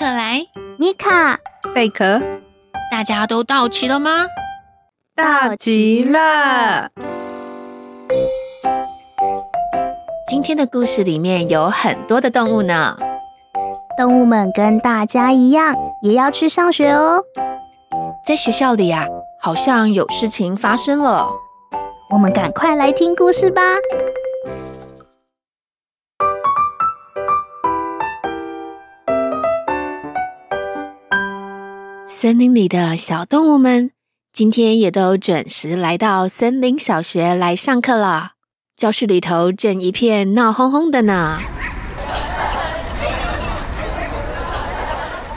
克莱、米卡、贝壳，大家都到齐了吗？到齐了。今天的故事里面有很多的动物呢。动物们跟大家一样，也要去上学哦。在学校里啊，好像有事情发生了。我们赶快来听故事吧。森林里的小动物们，今天也都准时来到森林小学来上课了。教室里头正一片闹哄哄的呢。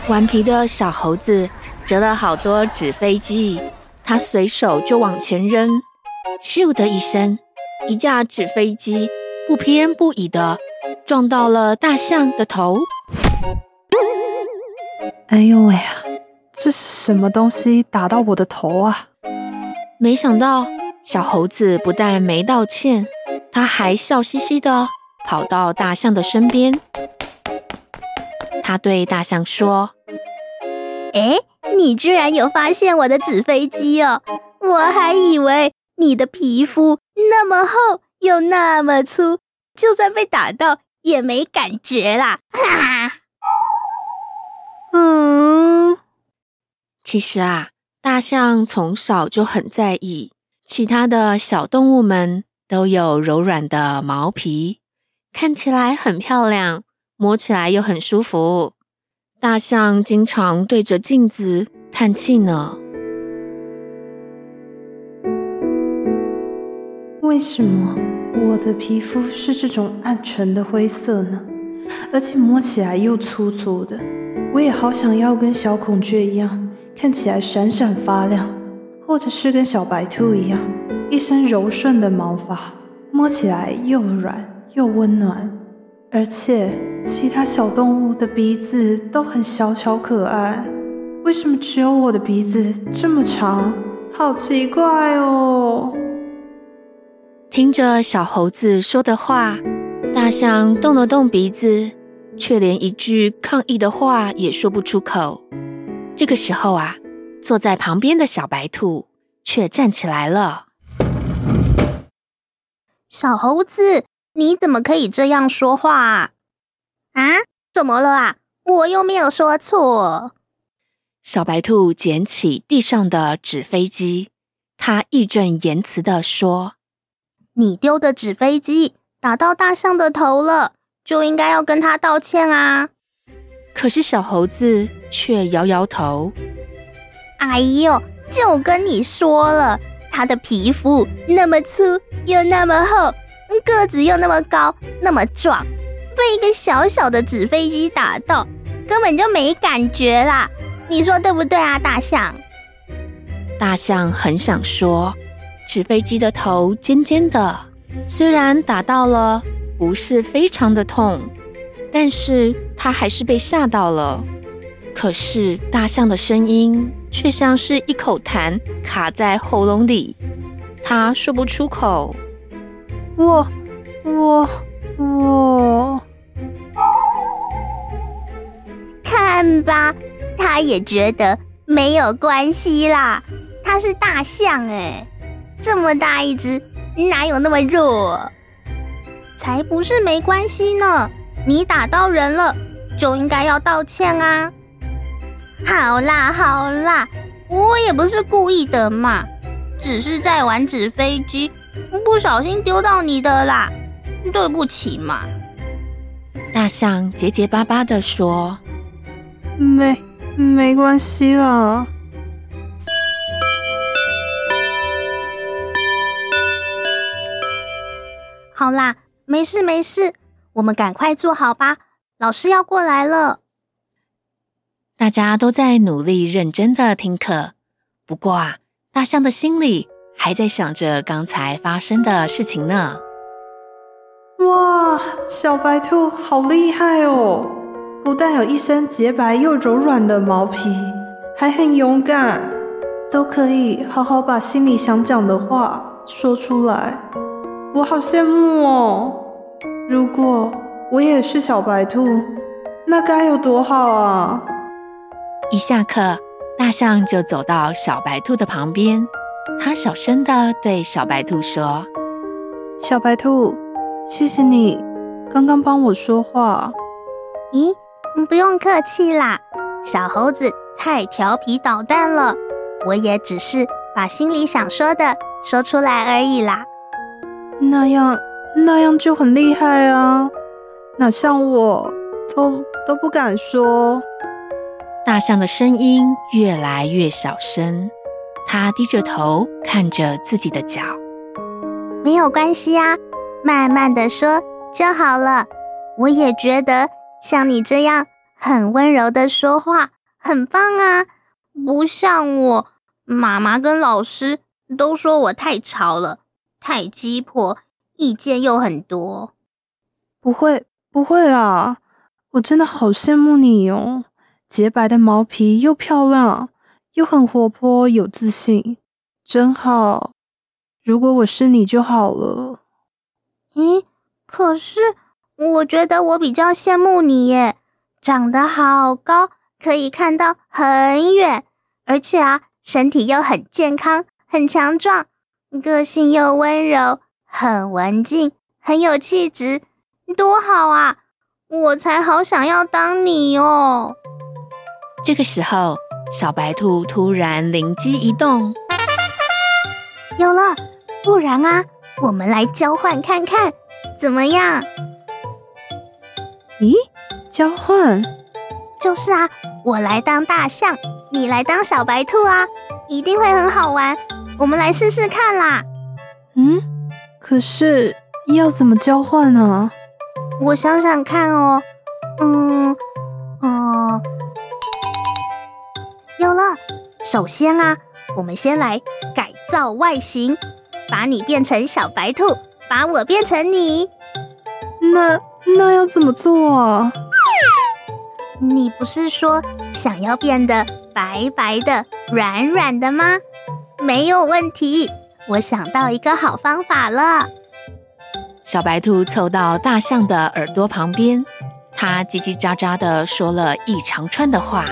顽皮的小猴子折了好多纸飞机，他随手就往前扔，咻的一声，一架纸飞机不偏不倚的撞到了大象的头。哎呦喂呀！这是什么东西打到我的头啊？没想到小猴子不但没道歉，他还笑嘻嘻的跑到大象的身边。他对大象说：“哎，你居然有发现我的纸飞机哦！我还以为你的皮肤那么厚又那么粗，就算被打到也没感觉啦。”哈哈。其实啊，大象从小就很在意其他的小动物们都有柔软的毛皮，看起来很漂亮，摸起来又很舒服。大象经常对着镜子叹气呢。为什么我的皮肤是这种暗沉的灰色呢？而且摸起来又粗粗的。我也好想要跟小孔雀一样。看起来闪闪发亮，或者是跟小白兔一样，一身柔顺的毛发，摸起来又软又温暖。而且其他小动物的鼻子都很小巧可爱，为什么只有我的鼻子这么长？好奇怪哦！听着小猴子说的话，大象动了动鼻子，却连一句抗议的话也说不出口。这个时候啊，坐在旁边的小白兔却站起来了。小猴子，你怎么可以这样说话啊？啊？怎么了啊？我又没有说错。小白兔捡起地上的纸飞机，它义正言辞的说：“你丢的纸飞机打到大象的头了，就应该要跟他道歉啊。”可是小猴子却摇摇头。哎呦，就跟你说了，它的皮肤那么粗又那么厚，个子又那么高那么壮，被一个小小的纸飞机打到，根本就没感觉啦。你说对不对啊，大象？大象很想说，纸飞机的头尖尖的，虽然打到了，不是非常的痛。但是他还是被吓到了。可是大象的声音却像是一口痰卡在喉咙里，他说不出口。我、我、我，看吧，他也觉得没有关系啦。他是大象哎，这么大一只，哪有那么弱？才不是没关系呢。你打到人了，就应该要道歉啊！好啦好啦，我也不是故意的嘛，只是在玩纸飞机，不小心丢到你的啦，对不起嘛。大象结结巴巴地说：“没没关系啦。”好啦，没事没事。我们赶快坐好吧，老师要过来了。大家都在努力认真的听课，不过啊，大象的心里还在想着刚才发生的事情呢。哇，小白兔好厉害哦！不但有一身洁白又柔软的毛皮，还很勇敢，都可以好好把心里想讲的话说出来。我好羡慕哦！如果我也是小白兔，那该有多好啊！一下课，大象就走到小白兔的旁边，他小声的对小白兔说：“小白兔，谢谢你刚刚帮我说话。”“咦，你不用客气啦，小猴子太调皮捣蛋了，我也只是把心里想说的说出来而已啦。”“那样那样就很厉害啊，哪像我都都不敢说。”大象的声音越来越小声，它低着头看着自己的脚。没有关系啊，慢慢的说就好了。我也觉得像你这样很温柔的说话很棒啊，不像我，妈妈跟老师都说我太吵了，太鸡婆，意见又很多。不会，不会啦，我真的好羡慕你哦。洁白的毛皮又漂亮，又很活泼有自信，真好。如果我是你就好了。咦？可是我觉得我比较羡慕你耶，长得好高，可以看到很远，而且啊，身体又很健康，很强壮，个性又温柔，很文静，很有气质，多好啊！我才好想要当你哦。这个时候，小白兔突然灵机一动，有了！不然啊，我们来交换看看，怎么样？咦，交换？就是啊，我来当大象，你来当小白兔啊，一定会很好玩。我们来试试看啦。嗯，可是要怎么交换呢？我想想看哦，嗯，哦、呃。有了，首先啊，我们先来改造外形，把你变成小白兔，把我变成你。那那要怎么做啊？你不是说想要变得白白的、软软的吗？没有问题，我想到一个好方法了。小白兔凑到大象的耳朵旁边，它叽叽喳喳地说了一长串的话。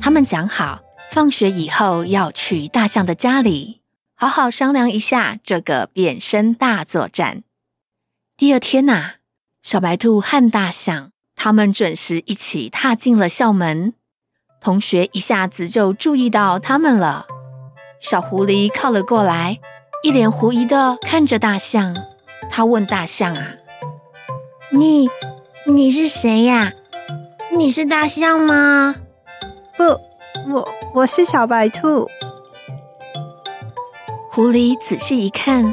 他们讲好，放学以后要去大象的家里，好好商量一下这个变身大作战。第二天呐、小白兔和大象他们准时一起踏进了校门，同学一下子就注意到他们了。小狐狸靠了过来，一脸狐疑的看着大象，他问大象啊：“你你是谁呀？你是大象吗？”不，我我是小白兔。狐狸仔细一看，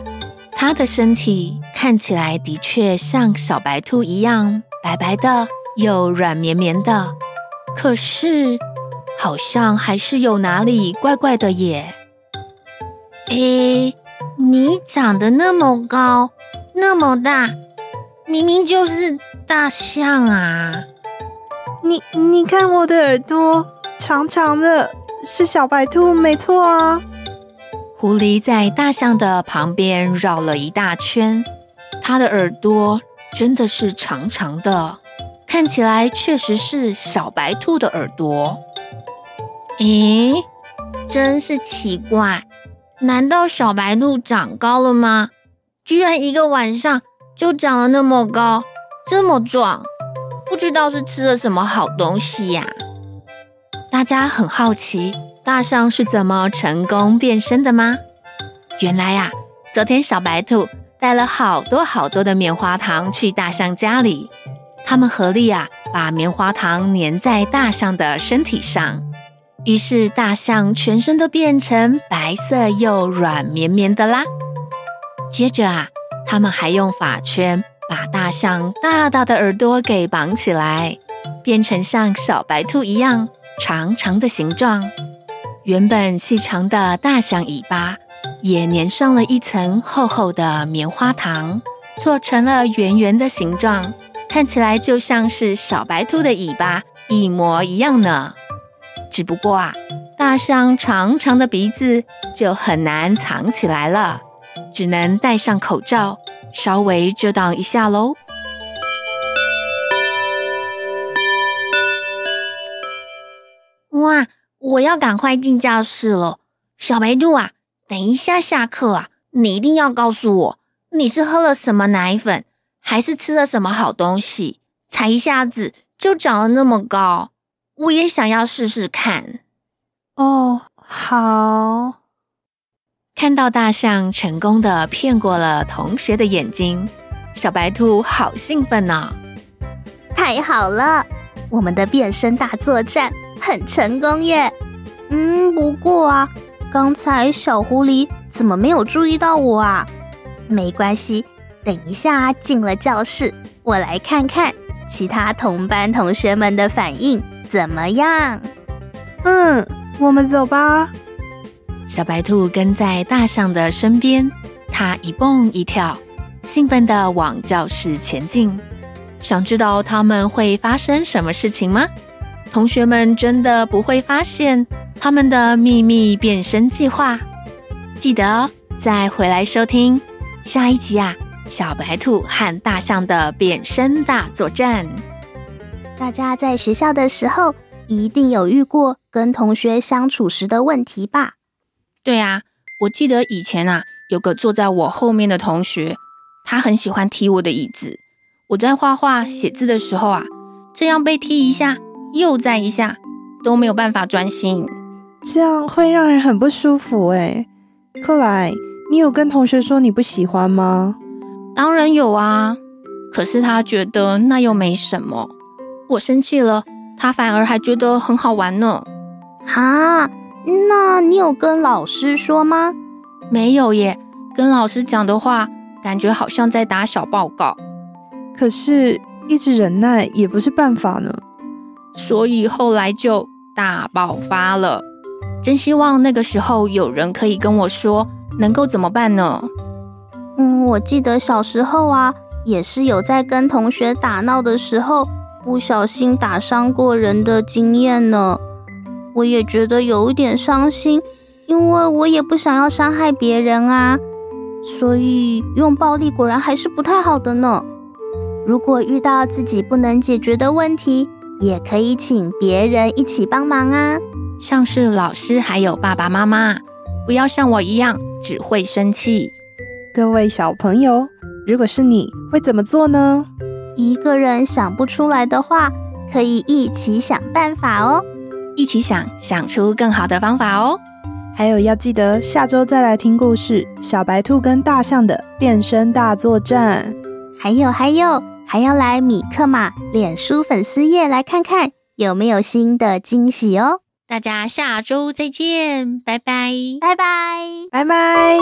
它的身体看起来的确像小白兔一样白白的，又软绵绵的。可是，好像还是有哪里怪怪的耶。诶，你长得那么高，那么大，明明就是大象啊！你你看我的耳朵。长长的，是小白兔，没错啊。狐狸在大象的旁边绕了一大圈，它的耳朵真的是长长的，看起来确实是小白兔的耳朵。咦，真是奇怪，难道小白兔长高了吗？居然一个晚上就长了那么高，这么壮，不知道是吃了什么好东西呀？大家很好奇，大象是怎么成功变身的吗？原来呀、昨天小白兔带了好多好多的棉花糖去大象家里，他们合力啊，把棉花糖粘在大象的身体上，于是大象全身都变成白色又软绵绵的啦。接着啊，他们还用发圈把大象大大的耳朵给绑起来，变成像小白兔一样长长的形状。原本细长的大象尾巴也粘上了一层厚厚的棉花糖，做成了圆圆的形状，看起来就像是小白兔的尾巴一模一样呢。只不过啊，大象长长的鼻子就很难藏起来了，只能戴上口罩，稍微遮挡一下喽。哇！我要赶快进教室了，小白兔啊，等一下下课啊，你一定要告诉我，你是喝了什么奶粉，还是吃了什么好东西，才一下子就长了那么高？我也想要试试看。哦，好。看到大象成功的骗过了同学的眼睛，小白兔好兴奋呢！太好了，我们的变身大作战。很成功耶！嗯，不过啊，刚才小狐狸怎么没有注意到我啊？没关系，等一下进了教室，我来看看其他同班同学们的反应怎么样。嗯，我们走吧。小白兔跟在大象的身边，它一蹦一跳，兴奋地往教室前进。想知道他们会发生什么事情吗？同学们真的不会发现他们的秘密变身计划？记得哦，再回来收听下一集啊！小白兔和大象的变身大作战。大家在学校的时候一定有遇过跟同学相处时的问题吧？对啊，我记得以前啊，有个坐在我后面的同学，他很喜欢踢我的椅子。我在画画写字的时候啊，这样被踢一下。又再一下，都没有办法专心，这样会让人很不舒服诶。克莱，你有跟同学说你不喜欢吗？当然有啊，可是他觉得那又没什么。我生气了，他反而还觉得很好玩呢。哈，那你有跟老师说吗？没有耶，跟老师讲的话，感觉好像在打小报告。可是，一直忍耐也不是办法呢。所以后来就大爆发了，真希望那个时候有人可以跟我说能够怎么办呢？嗯，我记得小时候啊，也是有在跟同学打闹的时候不小心打伤过人的经验呢。我也觉得有一点伤心，因为我也不想要伤害别人啊。所以用暴力果然还是不太好的呢。如果遇到自己不能解决的问题，也可以请别人一起帮忙啊，像是老师还有爸爸妈妈，不要像我一样只会生气。各位小朋友，如果是你会怎么做呢？一个人想不出来的话，可以一起想办法哦。一起想，想出更好的方法哦。还有要记得下周再来听故事《小白兔跟大象的变身大作战》。还有还有。还要来米克马脸书粉丝页来看看有没有新的惊喜哦！大家下周再见，拜拜，拜拜，拜拜。